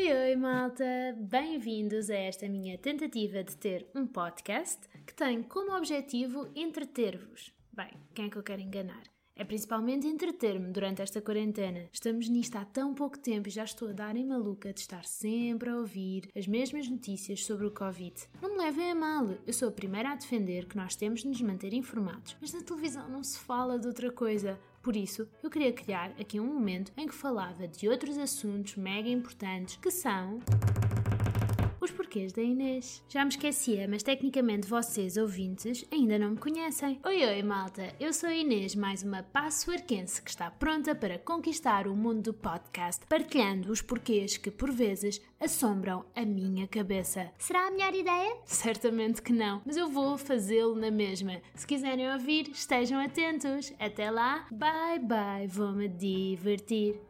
Oi, oi, malta! Bem-vindos a esta minha tentativa de ter um podcast que tem como objetivo entreter-vos. Bem, quem é que eu quero enganar? É principalmente entreter-me durante esta quarentena. Estamos nisto há tão pouco tempo e já estou a dar em maluca de estar sempre a ouvir as mesmas notícias sobre o Covid. Não me levem a mal, eu sou a primeira a defender que nós temos de nos manter informados, mas na televisão não se fala de outra coisa. Por isso, eu queria criar aqui um momento em que falava de outros assuntos mega importantes que são os porquês da Inês. Já me esquecia, mas tecnicamente vocês, ouvintes, ainda não me conhecem. Oi, oi, malta! Eu sou a Inês, mais uma passo-arquense que está pronta para conquistar o mundo do podcast, partilhando os porquês que, por vezes, assombram a minha cabeça. Será a melhor ideia? Certamente que não, mas eu vou fazê-lo na mesma. Se quiserem ouvir, estejam atentos. Até lá, bye bye, vou-me divertir.